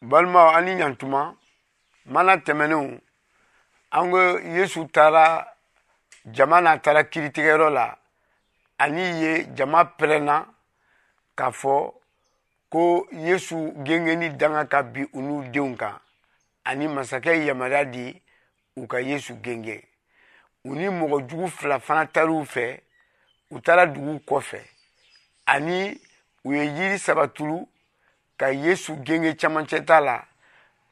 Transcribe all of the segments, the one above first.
balimaw an ni ɲantuma mana tɛmɛnenw an ko yesu taara jama n'a taara kiritigɛyɔrɔ la ani ye jama pɛrɛnna k'a fɔ ko yesu gengeni danga ka bi u n'u denw kan ani masakɛ yamaruya di u ka yesu genge u ni mɔgɔ jugu fila fana taar'u fɛ u taara dugu kɔfɛ ani u ye yiri saba turu ka yesu genge camancɛta la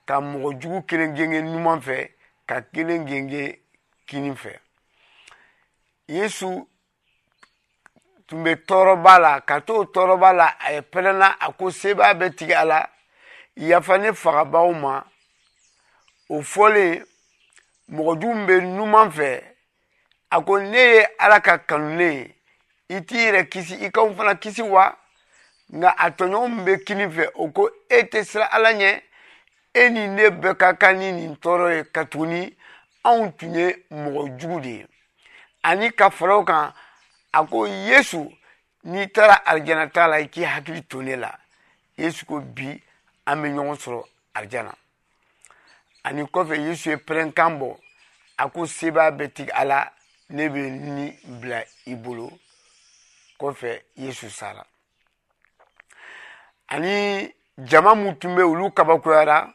ka mɔgɔ jugu kelen genge numan fɛ ka kelen genge kini fɛ yesu tun bɛ tɔɔrɔba la ka t'o tɔɔrɔba la a ye pɛrɛnna a ko sebaa bɛ tigɛ a la yafa ne fagabaw ma o fɔlen mɔgɔ jugu bɛ numan fɛ a ko ne ye ala ka kanulen ye i t'i yɛrɛ kisi i kanw fana kisi wa nka a tɔɲɔgɔn min bɛ kini fɛ o ko e tɛ siran ala ɲɛ e ni ne bɛɛ ka kan ni nin tɔɔrɔ ye katuguni anw tun ye mɔgɔ jugu de ye ani ka fara o kan a ko yesu n'i taara alijana t'a la i k'i hakili to ne la yesu ko bi an bɛ ɲɔgɔn sɔrɔ alijana ani kɔfɛ yesu ye pɛrɛnkan bɔ a ko seba bɛ tigi a la ne bɛ ni bila i bolo kɔfɛ yesu sara ani jama minnu tun bɛ olu kabakoyara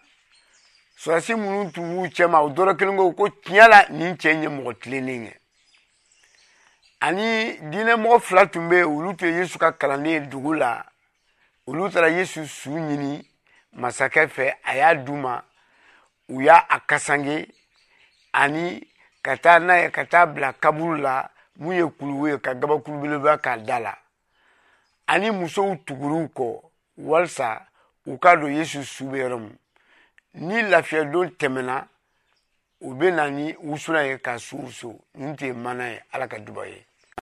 sɔrɔsi minnu tun b'u cɛma o dɔrɔ kelen ko ko tiɲɛ la nin cɛ in ye mɔgɔ tilennen ye ani diinɛmɔgɔ fila tun bɛ olu tun ye yesu ka kalanden dugu la olu taara yesu su ɲini masakɛ fɛ a y'a d'u ma u y'a a kasange ani ka taa n'a ye ka taa bila kaburu la mun ye kuluwo ye ka gabakuru belebeleba k'a da la ani musow tuguruw kɔ walisa u k'a dɔn yesu su bɛ yɔrɔ min ni lafiyadon tɛmɛna u bɛ na ni wusulan ye ka su wusu nin tun ye mana ye ala ka duba ye